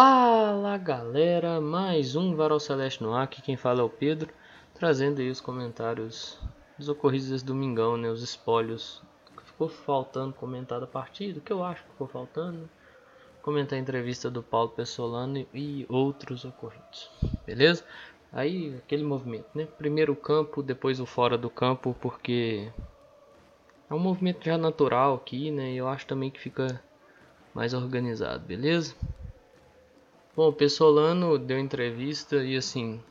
Fala galera, mais um Varal Celeste no ar, aqui quem fala é o Pedro, trazendo aí os comentários dos ocorridos desse domingão, né, os espólios que ficou faltando comentar da partida, que eu acho que ficou faltando, comentar a entrevista do Paulo Pessolano e outros ocorridos, beleza? Aí aquele movimento, né, primeiro o campo, depois o fora do campo, porque é um movimento já natural aqui, né, e eu acho também que fica mais organizado, beleza? Bom, o Pessolano deu entrevista e assim,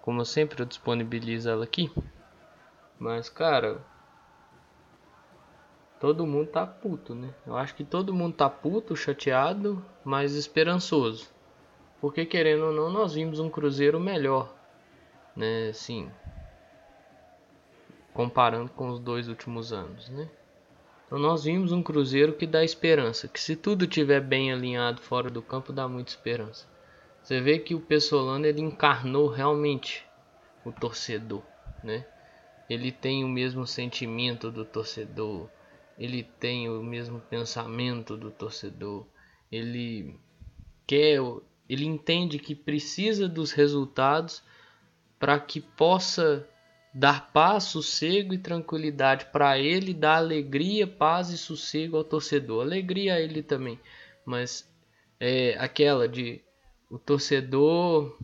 como sempre eu disponibilizo ela aqui. Mas cara, todo mundo tá puto, né? Eu acho que todo mundo tá puto, chateado, mas esperançoso. Porque querendo ou não, nós vimos um Cruzeiro melhor, né? Assim, comparando com os dois últimos anos, né? Então nós vimos um Cruzeiro que dá esperança, que se tudo estiver bem alinhado fora do campo dá muita esperança. Você vê que o Pessolano ele encarnou realmente o torcedor, né? Ele tem o mesmo sentimento do torcedor, ele tem o mesmo pensamento do torcedor, ele quer, ele entende que precisa dos resultados para que possa dar paz, sossego e tranquilidade para ele, dar alegria, paz e sossego ao torcedor. Alegria a ele também, mas é aquela de o torcedor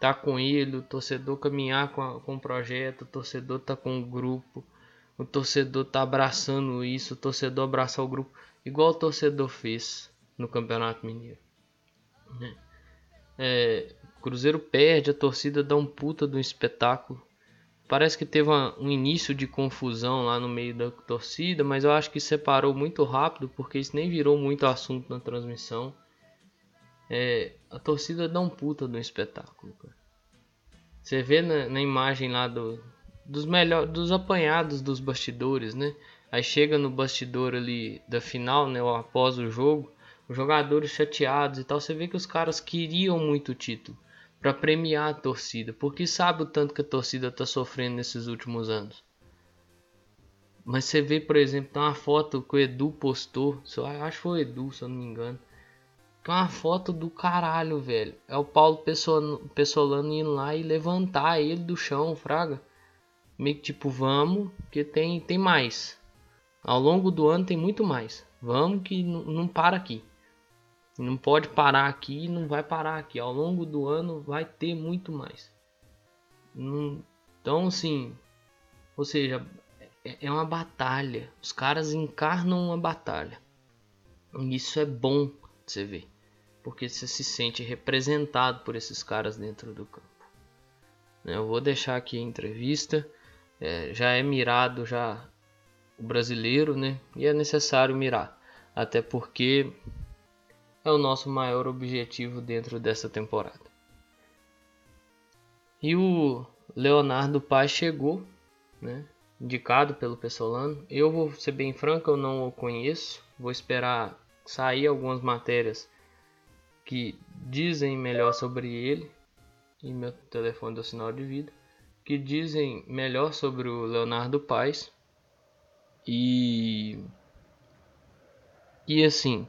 tá com ele, o torcedor caminhar com, a, com o projeto, o torcedor tá com o grupo, o torcedor tá abraçando isso, o torcedor abraçar o grupo, igual o torcedor fez no Campeonato Mineiro. Né? É, Cruzeiro perde, a torcida dá um puta do espetáculo Parece que teve uma, um início de confusão lá no meio da torcida, mas eu acho que separou muito rápido porque isso nem virou muito assunto na transmissão. É, a torcida dá um puta do espetáculo. Cara. Você vê na, na imagem lá do, dos melhor, dos apanhados dos bastidores, né? Aí chega no bastidor ali da final, né? Após o jogo, os jogadores chateados e tal. Você vê que os caras queriam muito o título para premiar a torcida, porque sabe o tanto que a torcida está sofrendo nesses últimos anos. Mas você vê, por exemplo, tem uma foto que o Edu postou, acho que foi o Edu, se eu não me engano. É uma foto do caralho, velho. É o Paulo Pessolano indo lá e levantar ele do chão, fraga. Meio que tipo, vamos, que tem, tem mais. Ao longo do ano tem muito mais. Vamos que não para aqui. Não pode parar aqui não vai parar aqui. Ao longo do ano vai ter muito mais. Então, assim, ou seja, é, é uma batalha. Os caras encarnam uma batalha. E isso é bom você ver, porque você se sente representado por esses caras dentro do campo. Eu vou deixar aqui a entrevista. É, já é mirado já o brasileiro, né? E é necessário mirar, até porque é o nosso maior objetivo dentro dessa temporada. E o Leonardo Paz chegou, né, indicado pelo Pessolano. Eu vou ser bem franco, eu não o conheço. Vou esperar sair algumas matérias que dizem melhor sobre ele. E meu telefone do sinal de vida. Que dizem melhor sobre o Leonardo Paz. E. E assim,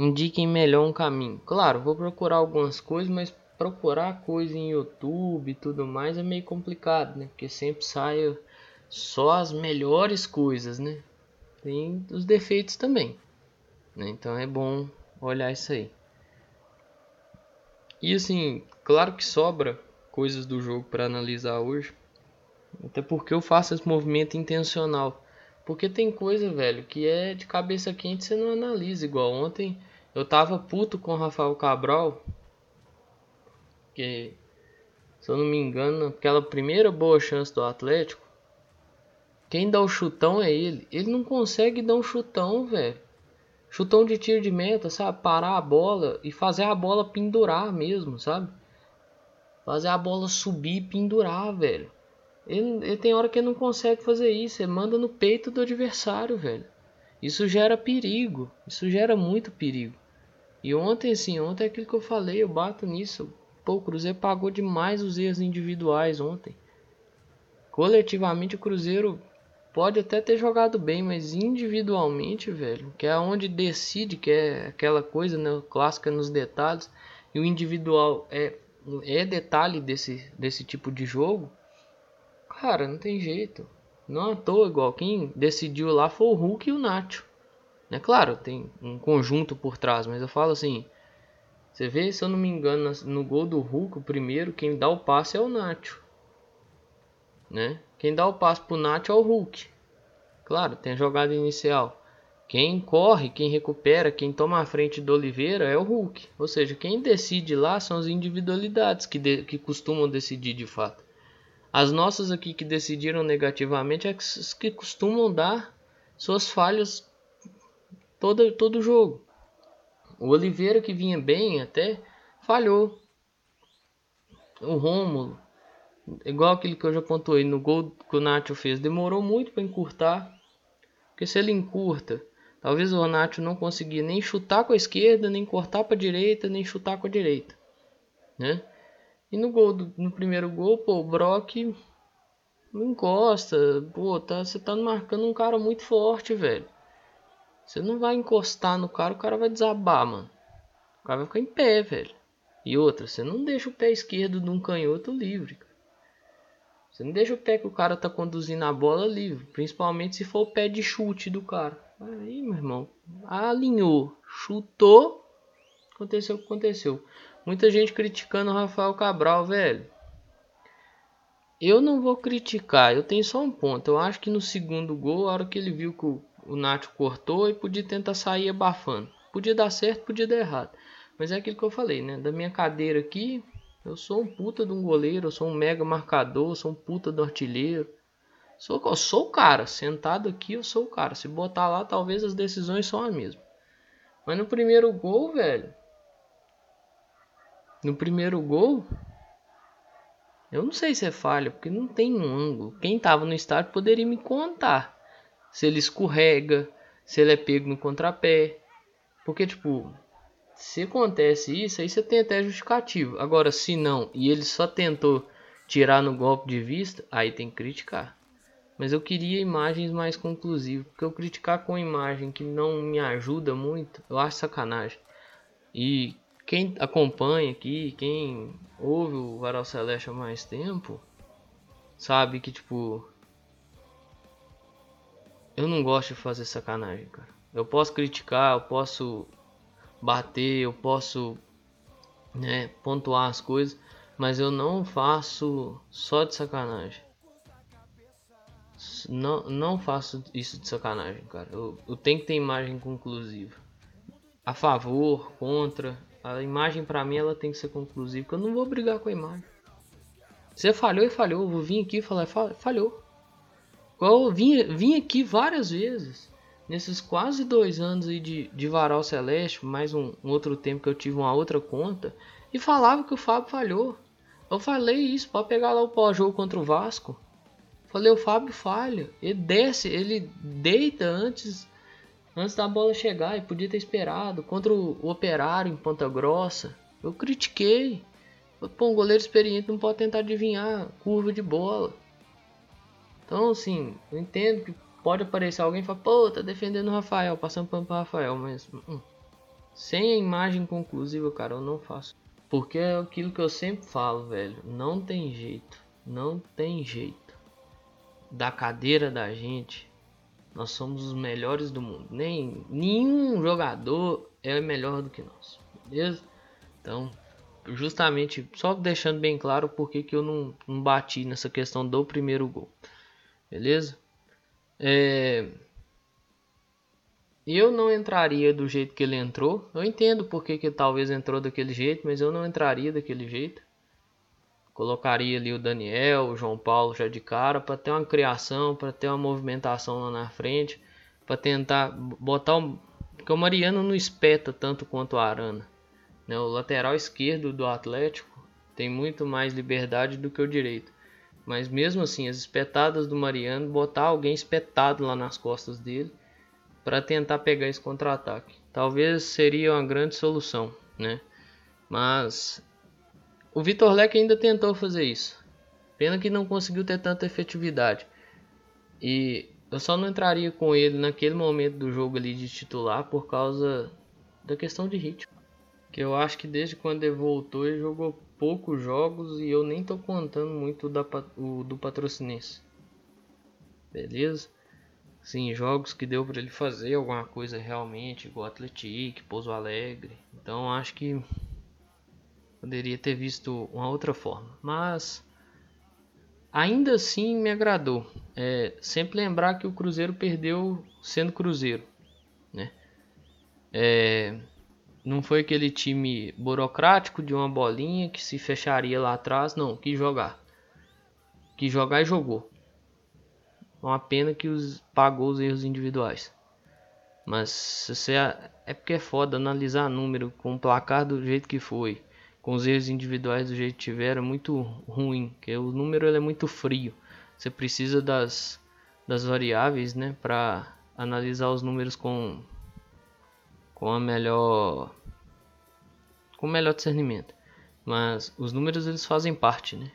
indiquem melhor um caminho. Claro, vou procurar algumas coisas, mas procurar coisa em YouTube e tudo mais é meio complicado, né? Porque sempre sai só as melhores coisas, né? Tem os defeitos também, né? Então é bom olhar isso aí. E assim, claro que sobra coisas do jogo para analisar hoje, até porque eu faço esse movimento intencional. Porque tem coisa, velho, que é de cabeça quente você não analisa. Igual ontem eu tava puto com o Rafael Cabral. Que, se eu não me engano, aquela primeira boa chance do Atlético. Quem dá o chutão é ele. Ele não consegue dar um chutão, velho. Chutão de tiro de meta, sabe? Parar a bola e fazer a bola pendurar mesmo, sabe? Fazer a bola subir e pendurar, velho. Ele, ele, tem hora que ele não consegue fazer isso. Ele manda no peito do adversário, velho. Isso gera perigo. Isso gera muito perigo. E ontem, assim, ontem é aquilo que eu falei, eu bato nisso. Pô, o Cruzeiro pagou demais os erros individuais ontem. Coletivamente o Cruzeiro pode até ter jogado bem, mas individualmente, velho, que é onde decide, que é aquela coisa né, clássica nos detalhes, e o individual é, é detalhe desse, desse tipo de jogo, cara, não tem jeito. Não à toa, igual quem decidiu lá foi o Hulk e o Nacho. É claro, tem um conjunto por trás, mas eu falo assim, você vê, se eu não me engano, no gol do Hulk, o primeiro, quem dá o passe é o Nacho. Né? Quem dá o passe pro Nacho é o Hulk. Claro, tem a jogada inicial. Quem corre, quem recupera, quem toma a frente do Oliveira é o Hulk. Ou seja, quem decide lá são as individualidades que, de, que costumam decidir de fato. As nossas aqui que decidiram negativamente é as que costumam dar suas falhas todo, todo jogo. O Oliveira que vinha bem até falhou. O Rômulo, igual aquele que eu já pontuei no gol que o Nacho fez, demorou muito para encurtar. Porque se ele encurta, talvez o Nacho não conseguia nem chutar com a esquerda, nem cortar para a direita, nem chutar com a direita, né? E no gol do, no primeiro gol, pô, o Brock encosta, pô, tá, você tá marcando um cara muito forte, velho. Você não vai encostar no cara, o cara vai desabar, mano. O cara vai ficar em pé, velho. E outra, você não deixa o pé esquerdo de um canhoto livre. Cara. Você não deixa o pé que o cara tá conduzindo a bola livre. Principalmente se for o pé de chute do cara. Aí, meu irmão, alinhou, chutou, aconteceu o que aconteceu. Muita gente criticando o Rafael Cabral, velho. Eu não vou criticar, eu tenho só um ponto. Eu acho que no segundo gol, a hora que ele viu que o o Nacho cortou e podia tentar sair abafando. Podia dar certo, podia dar errado. Mas é aquilo que eu falei, né? Da minha cadeira aqui, eu sou um puta de um goleiro, eu sou um mega marcador, eu sou um puta do artilheiro. Sou, eu sou o cara, sentado aqui eu sou o cara. Se botar lá, talvez as decisões são as mesmas. Mas no primeiro gol, velho. No primeiro gol, eu não sei se é falha, porque não tem um ângulo. Quem tava no estádio poderia me contar se ele escorrega, se ele é pego no contrapé. Porque, tipo, se acontece isso, aí você tem até justificativo. Agora, se não, e ele só tentou tirar no golpe de vista, aí tem que criticar. Mas eu queria imagens mais conclusivas. Porque eu criticar com imagem que não me ajuda muito, eu acho sacanagem. E quem acompanha aqui, quem ouve o Varal Celeste há mais tempo, sabe que, tipo, eu não gosto de fazer sacanagem, cara. Eu posso criticar, eu posso bater, eu posso né, pontuar as coisas, mas eu não faço só de sacanagem. Não, não faço isso de sacanagem, cara. Eu, eu tenho que ter imagem conclusiva. A favor, contra. A imagem para mim ela tem que ser conclusiva, eu não vou brigar com a imagem. Você falhou e falhou, eu vou vir aqui e falar, falhou. Eu vim, vim aqui várias vezes. Nesses quase dois anos aí de, de Varal Celeste, mais um, um outro tempo que eu tive uma outra conta, e falava que o Fábio falhou. Eu falei isso para pegar lá o pós-jogo contra o Vasco. Falei, o Fábio falha. Ele desce, ele deita antes antes da bola chegar e podia ter esperado. Contra o, o Operário em Ponta Grossa. Eu critiquei. Pô, um goleiro experiente não pode tentar adivinhar curva de bola. Então, assim, eu entendo que pode aparecer alguém e falar, pô, tá defendendo o Rafael, passando pano pro Rafael, mas hum, sem a imagem conclusiva, cara, eu não faço. Porque é aquilo que eu sempre falo, velho, não tem jeito, não tem jeito. Da cadeira da gente, nós somos os melhores do mundo. Nem nenhum jogador é melhor do que nós, beleza? Então, justamente só deixando bem claro porque que eu não, não bati nessa questão do primeiro gol. Beleza? É... Eu não entraria do jeito que ele entrou. Eu entendo porque que talvez entrou daquele jeito, mas eu não entraria daquele jeito. Colocaria ali o Daniel, o João Paulo já de cara para ter uma criação, para ter uma movimentação lá na frente, para tentar botar porque o Mariano não espeta tanto quanto o Arana. Né? O lateral esquerdo do Atlético tem muito mais liberdade do que o direito. Mas mesmo assim, as espetadas do Mariano, botar alguém espetado lá nas costas dele para tentar pegar esse contra-ataque. Talvez seria uma grande solução, né? Mas o Vitor Leque ainda tentou fazer isso. Pena que não conseguiu ter tanta efetividade. E eu só não entraria com ele naquele momento do jogo ali de titular por causa da questão de ritmo. Que eu acho que desde quando ele voltou ele jogou poucos jogos e eu nem tô contando muito da, o, do patrocinense. Beleza? Sim, jogos que deu para ele fazer alguma coisa realmente, igual Atlético, Pouso Alegre. Então acho que poderia ter visto uma outra forma. Mas ainda assim me agradou. É, sempre lembrar que o Cruzeiro perdeu sendo Cruzeiro, né? É, não foi aquele time burocrático de uma bolinha que se fecharia lá atrás, não, que jogar. Que jogar e jogou. Uma pena que os pagou os erros individuais. Mas você é porque é foda analisar número com o placar do jeito que foi com os erros individuais do jeito que tiveram, é muito ruim, porque o número ele é muito frio. Você precisa das, das variáveis, né, para analisar os números com com a melhor com melhor discernimento. Mas os números eles fazem parte, né?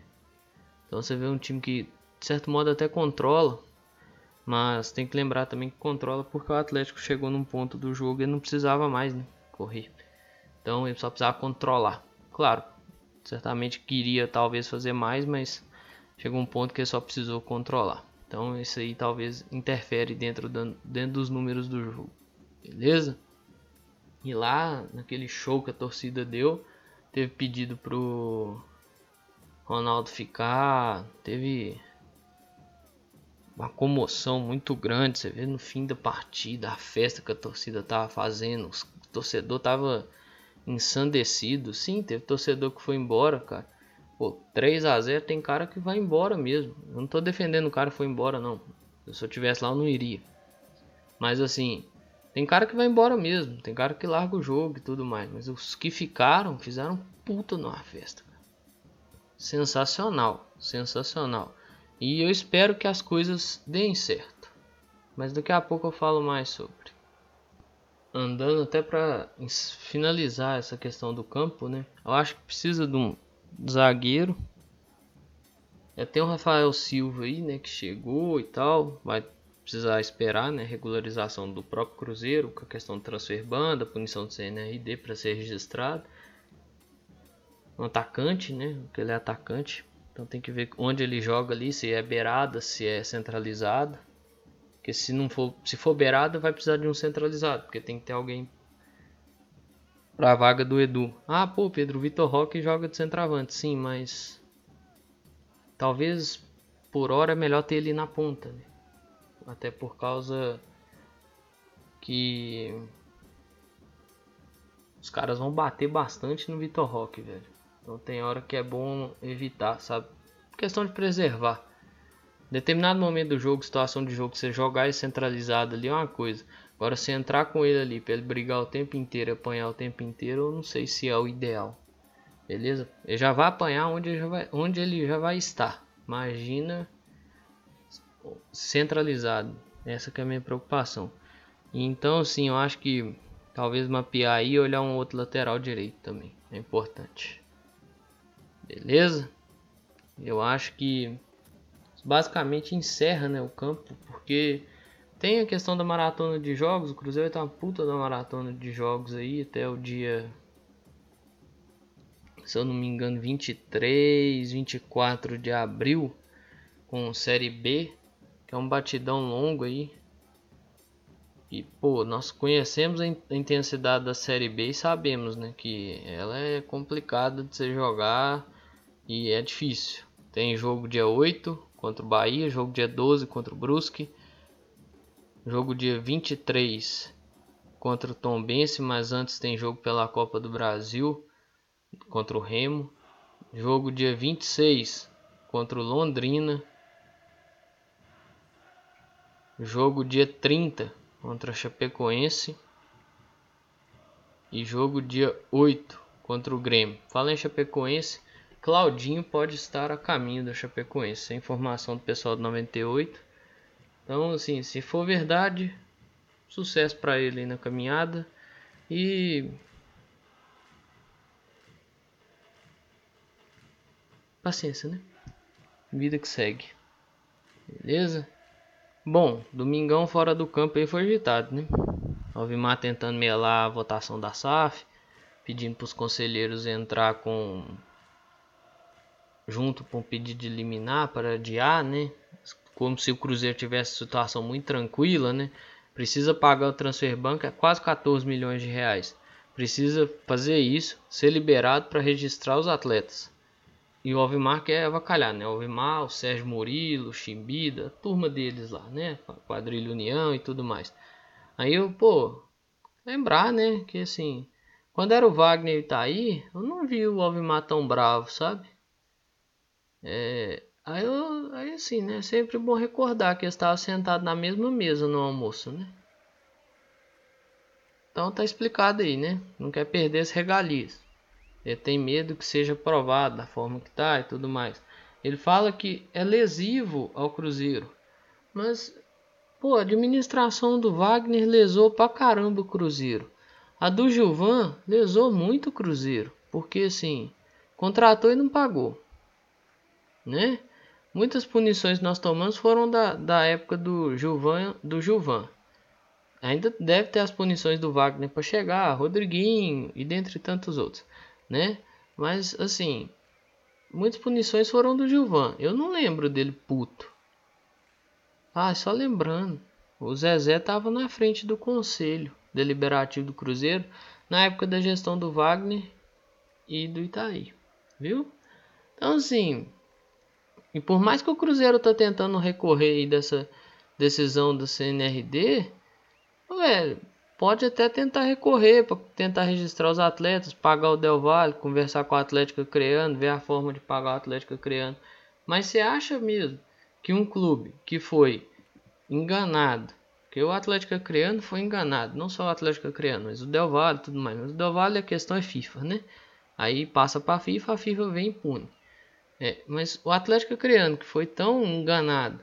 Então você vê um time que de certo modo até controla, mas tem que lembrar também que controla porque o Atlético chegou num ponto do jogo e não precisava mais, né, correr. Então ele só precisava controlar. Claro, certamente queria talvez fazer mais, mas chegou um ponto que ele só precisou controlar. Então isso aí talvez interfere dentro, dentro dos números do jogo. Beleza? E lá, naquele show que a torcida deu, teve pedido pro Ronaldo ficar, teve uma comoção muito grande, você vê no fim da partida, a festa que a torcida tava fazendo, o torcedor tava ensandecido. Sim, teve torcedor que foi embora, cara. Pô, 3 a 0 tem cara que vai embora mesmo. Eu não tô defendendo o cara que foi embora, não. Se eu tivesse lá, eu não iria. Mas assim, tem cara que vai embora mesmo. Tem cara que larga o jogo e tudo mais. Mas os que ficaram, fizeram puta numa festa. Sensacional, sensacional. E eu espero que as coisas deem certo. Mas daqui a pouco eu falo mais sobre andando até para finalizar essa questão do campo, né? Eu acho que precisa de um zagueiro. Tem o Rafael Silva aí, né, que chegou e tal, vai precisar esperar, né, regularização do próprio Cruzeiro, com a questão de transfer banda, punição do CNRD para ser registrado. Um atacante, né, porque ele é atacante, então tem que ver onde ele joga ali, se é beirada, se é centralizada. Porque se não for, se for beirada, vai precisar de um centralizado, porque tem que ter alguém para a vaga do Edu. Ah, pô, Pedro Vitor Roque joga de centroavante, sim, mas talvez por hora é melhor ter ele na ponta, né? Até por causa que os caras vão bater bastante no Vitor Roque, velho. Então tem hora que é bom evitar, sabe? Questão de preservar. Determinado momento do jogo, situação de jogo, você jogar ele centralizado ali é uma coisa. Agora, se entrar com ele ali, para ele brigar o tempo inteiro, apanhar o tempo inteiro, eu não sei se é o ideal. Beleza? Ele já vai apanhar onde ele já vai, onde ele já vai estar. Imagina centralizado. Essa é a minha preocupação. Então, sim, eu acho que talvez mapear aí e olhar um outro lateral direito também. É importante. Beleza? Eu acho que basicamente encerra né, o campo, porque tem a questão da maratona de jogos, o Cruzeiro tá uma puta da maratona de jogos aí até o dia, se eu não me engano, 23, 24 de abril, com Série B, que é um batidão longo aí. E pô, nós conhecemos a intensidade da Série B e sabemos, né, que ela é complicada de se jogar e é difícil. Tem jogo dia 8, contra o Bahia, jogo dia 12 contra o Brusque, jogo dia 23 contra o Tombense, mas antes tem jogo pela Copa do Brasil contra o Remo, jogo dia 26 contra o Londrina, jogo dia 30 contra Chapecoense e jogo dia 8 contra o Grêmio. Fala em Chapecoense, Claudinho pode estar a caminho da Chapecoense. É informação do pessoal do 98. Então, assim, se for verdade, sucesso para ele na caminhada. E paciência, né? Vida que segue. Beleza? Bom, domingão fora do campo aí foi agitado, né? Alvimar tentando melar a votação da SAF, pedindo para os conselheiros entrar com junto com o pedido de liminar para adiar, né? Como se o Cruzeiro tivesse situação muito tranquila, né? Precisa pagar o transfer banco é quase 14 milhões de reais. Precisa fazer isso, ser liberado para registrar os atletas. E o Alvimar quer avacalhar, né? O Alvimar, o Sérgio Murilo, o Chimbida, turma deles lá, né? Quadrilha União e tudo mais. Aí eu, pô, lembrar, né? Que assim, quando era o Wagner e tá aí, eu não vi o Alvimar tão bravo, sabe? É, aí, eu, aí assim, né? Sempre bom recordar que eu estava sentado na mesma mesa no almoço, né? Então tá explicado aí, né? Não quer perder as regalias. Ele tem medo que seja provado da forma que tá e tudo mais. Ele fala que é lesivo ao Cruzeiro. Mas, pô, a administração do Wagner lesou pra caramba o Cruzeiro. A do Gilvan lesou muito o Cruzeiro. Porque, assim, contratou e não pagou. Né? Muitas punições que nós tomamos foram da, da época do Gilvan, do Gilvan. Ainda deve ter as punições do Wagner para chegar, Rodriguinho e dentre tantos outros né? Mas assim, muitas punições foram do Gilvan. Eu não lembro dele puto. Ah, só lembrando, o Zezé estava na frente do conselho deliberativo do Cruzeiro na época da gestão do Wagner e do Itaí, viu? Então assim, e por mais que o Cruzeiro tá tentando recorrer dessa decisão do CNRD, velho, pode até tentar recorrer para tentar registrar os atletas, pagar o Del Valle, conversar com o Atlético Criando, ver a forma de pagar o Atlético Criando. Mas você acha mesmo que um clube que foi enganado, que o Atlético Criando foi enganado, não só o Atlético Criando, mas o Del Valle e tudo mais. Mas o Del Valle a questão é FIFA, né? Aí passa para a FIFA, a FIFA vem impune. É, mas o Atlético Criando que foi tão enganado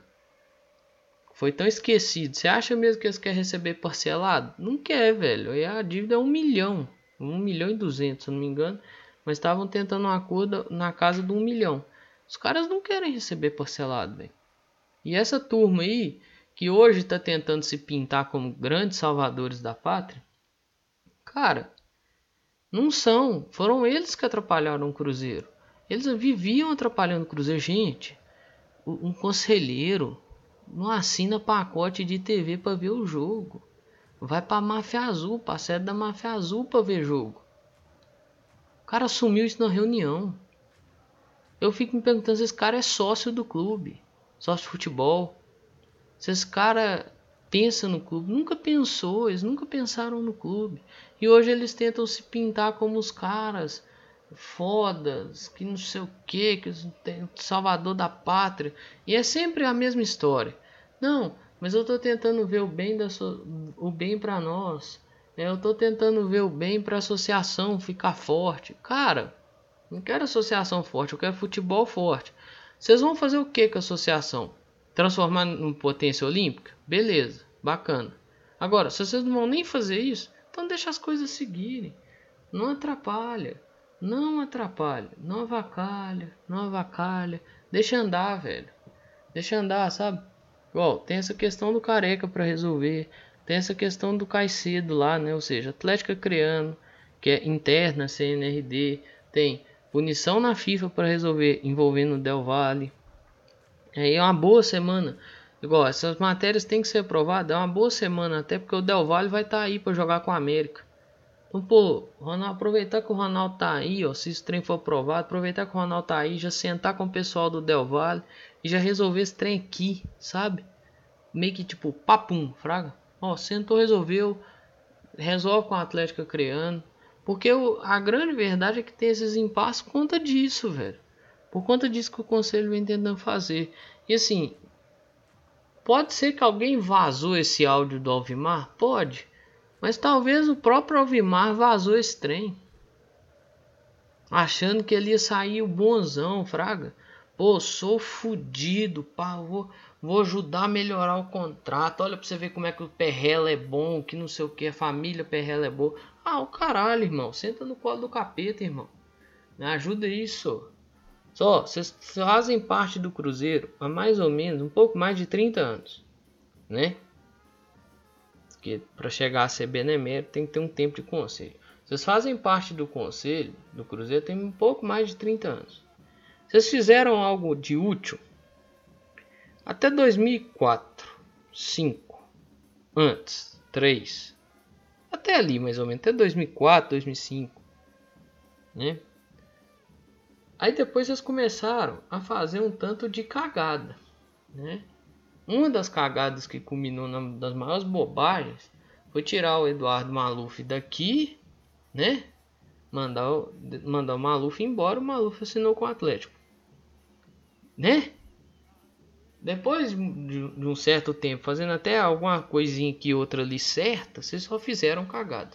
foi tão esquecido. Você acha mesmo que eles querem receber parcelado? Não quer, velho. E a dívida é um milhão. Um milhão e duzentos, se não me engano. Mas estavam tentando um acordo na casa de um milhão. Os caras não querem receber parcelado, velho. E essa turma aí, que hoje está tentando se pintar como grandes salvadores da pátria, cara, não são. Foram eles que atrapalharam o Cruzeiro. Eles viviam atrapalhando o Cruzeiro. Gente, um conselheiro, não assina pacote de TV para ver o jogo. Vai para Máfia Azul, para sede da Máfia Azul para ver jogo. O cara assumiu isso na reunião. Eu fico me perguntando se esse cara é sócio do clube, sócio de futebol. Se esse cara pensa no clube, nunca pensou, eles nunca pensaram no clube. E hoje eles tentam se pintar como os caras fodas, que não sei o que, que tem salvador da pátria. E é sempre a mesma história. Não, mas eu estou tentando ver o bem da so... o bem para nós. É, eu estou tentando ver o bem para a associação ficar forte. Cara, não quero associação forte, eu quero futebol forte. Vocês vão fazer o que com a associação? Transformar em potência olímpica? Beleza, bacana. Agora, se vocês não vão nem fazer isso, então deixa as coisas seguirem. Não atrapalha. Não atrapalha, não avacalha, não avacalha. Deixa andar, velho. Deixa andar, sabe? Igual, tem essa questão do careca para resolver. Tem essa questão do Caicedo lá, né? Ou seja, Atlética criando, que é interna, CNRD. Tem punição na FIFA para resolver, envolvendo o Del Valle. É, uma boa semana. Igual, essas matérias têm que ser aprovadas. É uma boa semana, até porque o Del Valle vai estar tá aí para jogar com a América. Então, pô, Ronaldo, aproveitar que o Ronaldo tá aí, ó. Se esse trem for aprovado, aproveitar que o Ronaldo tá aí, já sentar com o pessoal do Del Valle e já resolver esse trem aqui, sabe? Meio que tipo, papum, fraga. Ó, sentou, resolveu. Resolve com a Atlética criando. Porque o, a grande verdade é que tem esses impasses por conta disso, velho. Por conta disso que o conselho vem tentando fazer. E assim, pode ser que alguém vazou esse áudio do Alvimar? Pode. Mas talvez o próprio Alvimar vazou esse trem. Achando que ele ia sair o bonzão, fraga. Pô, sou fudido, pá, vou, vou ajudar a melhorar o contrato. Olha pra você ver como é que o Perrela é bom, que não sei o que, a família Perrela é boa. Ah, o caralho, irmão. Senta no colo do capeta, irmão. Me ajuda isso. Só, vocês fazem parte do Cruzeiro há mais ou menos um pouco mais de 30 anos. né? Porque para chegar a ser benemérito tem que ter um tempo de conselho. Vocês fazem parte do conselho do Cruzeiro tem um pouco mais de 30 anos. Vocês fizeram algo de útil até 2004, 5, antes, 3, até ali mais ou menos, até 2004, 2005, né? Aí depois eles começaram a fazer um tanto de cagada, né? Uma das cagadas que culminou na das maiores bobagens foi tirar o Eduardo Maluf daqui, né? Mandar, mandar o Maluf embora, o Maluf assinou com o Atlético. Né? Depois de, de um certo tempo, fazendo até alguma coisinha aqui outra ali certa, vocês só fizeram cagada.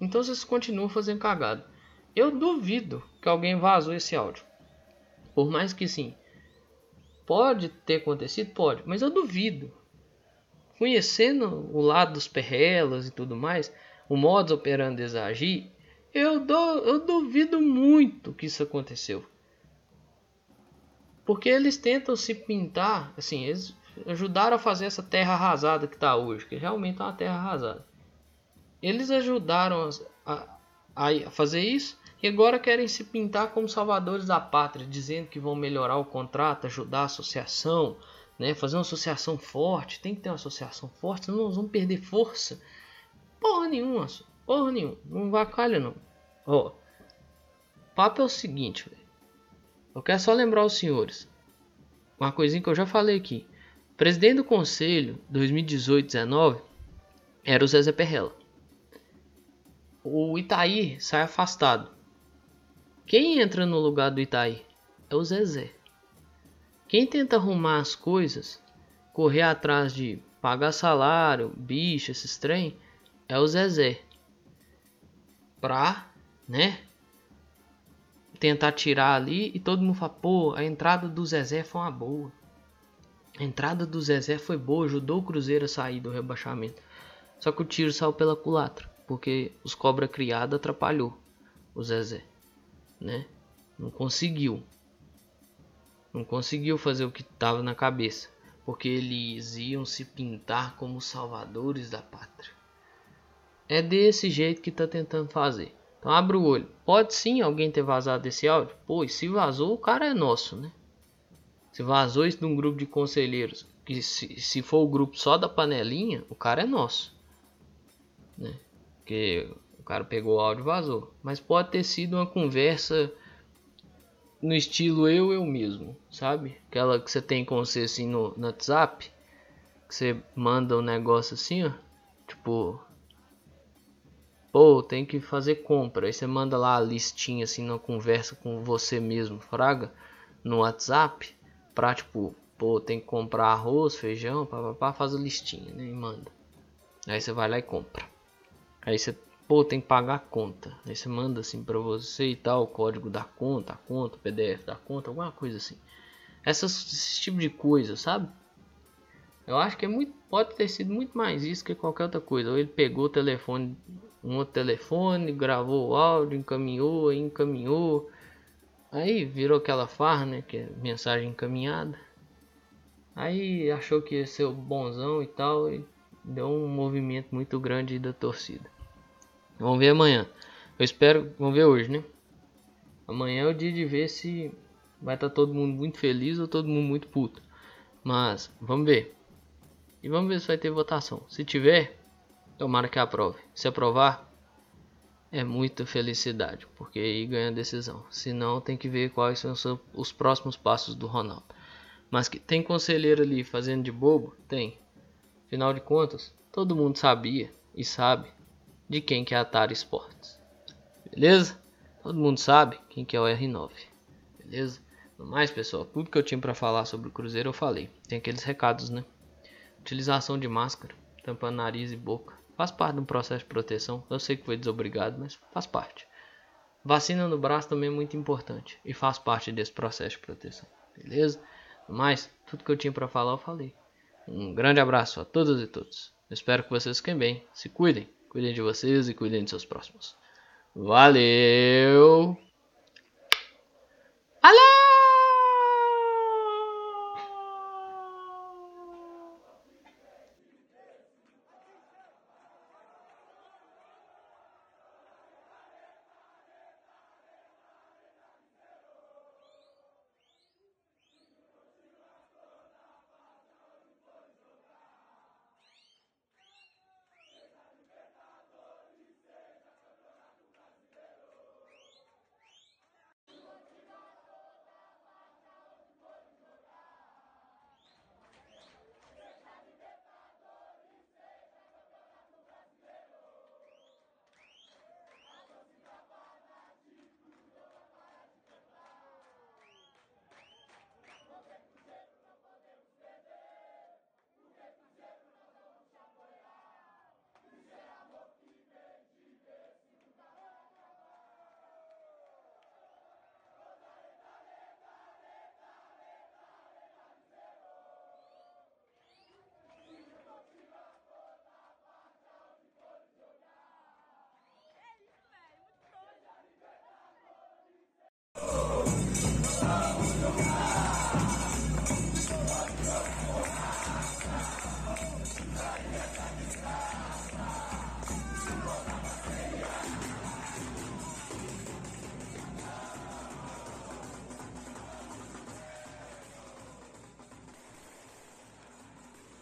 Então vocês continuam fazendo cagada. Eu duvido que alguém vazou esse áudio. Por mais que sim, Pode ter acontecido? Pode, mas eu duvido. Conhecendo o lado dos perrelas e tudo mais, o modus operandi deles agir, eu, eu duvido muito que isso aconteceu. Porque eles tentam se pintar, assim, eles ajudaram a fazer essa terra arrasada que está hoje, que realmente é uma terra arrasada. Eles ajudaram a, a, a fazer isso e agora querem se pintar como salvadores da pátria, dizendo que vão melhorar o contrato, ajudar a associação, né? fazer uma associação forte. Tem que ter uma associação forte, senão nós vamos perder força. Porra nenhuma, porra nenhuma. Não vacalha não. Ó, o papo é o seguinte, eu quero só lembrar os senhores. Uma coisinha que eu já falei aqui. Presidente do Conselho 2018-19 era o Zezé Perrella. O Itaí sai afastado. Quem entra no lugar do Itaí? É o Zezé. Quem tenta arrumar as coisas, correr atrás de pagar salário, bicho, esses trem, é o Zezé. Pra, né? Tentar tirar ali e todo mundo fala, pô, a entrada do Zezé foi uma boa. A entrada do Zezé foi boa, ajudou o Cruzeiro a sair do rebaixamento. Só que o tiro saiu pela culatra, porque os cobra criada atrapalhou o Zezé né? Não conseguiu. Não conseguiu fazer o que estava na cabeça, porque eles iam se pintar como salvadores da pátria. É desse jeito que está tentando fazer. Então abre o olho. Pode sim alguém ter vazado esse áudio? Pois se vazou, o cara é nosso, né? Se vazou isso de um grupo de conselheiros, que se, se for o grupo só da panelinha, o cara é nosso. Né? Porque cara pegou o áudio e vazou. Mas pode ter sido uma conversa no estilo eu, eu mesmo, sabe? Aquela que você tem com você assim no, no WhatsApp. Que você manda um negócio assim, ó. Tipo. Pô, tem que fazer compra. Aí você manda lá a listinha assim na conversa com você mesmo, fraga. No WhatsApp. Pra tipo, pô, tem que comprar arroz, feijão, papapá, faz a listinha, né? E manda. Aí você vai lá e compra. Aí você pô, tem que pagar a conta. Aí você manda assim para você e tal, o código da conta, a conta, o PDF da conta, alguma coisa assim. Essas, esse tipo de coisa, sabe? Eu acho que é muito, pode ter sido muito mais isso que qualquer outra coisa. Ou ele pegou o telefone, um outro telefone, gravou o áudio, encaminhou, encaminhou. Aí virou aquela farra, né? Que é mensagem encaminhada. Aí achou que ia ser o bonzão e tal. E deu um movimento muito grande da torcida. Vamos ver amanhã. Eu espero. Vamos ver hoje, né? Amanhã é o dia de ver se vai estar tá todo mundo muito feliz ou todo mundo muito puto. Mas vamos ver. E vamos ver se vai ter votação. Se tiver, tomara que aprove. Se aprovar, é muita felicidade, porque aí ganha a decisão. Se não, tem que ver quais são os próximos passos do Ronaldo. Mas que tem conselheiro ali fazendo de bobo? Tem. Afinal de contas, todo mundo sabia e sabe de quem que é a Atari Sports. Beleza? Todo mundo sabe quem que é o R9. Beleza? No mais, pessoal, tudo que eu tinha para falar sobre o Cruzeiro eu falei. Tem aqueles recados, né? Utilização de máscara, tampando nariz e boca. Faz parte de um processo de proteção. Eu sei que foi desobrigado, mas faz parte. Vacina no braço também é muito importante e faz parte desse processo de proteção. Beleza? No mais, tudo que eu tinha para falar eu falei. Um grande abraço a todas e todos. Espero que vocês fiquem bem. Se cuidem. Cuidem de vocês e cuidem de seus próximos. Valeu! Alô!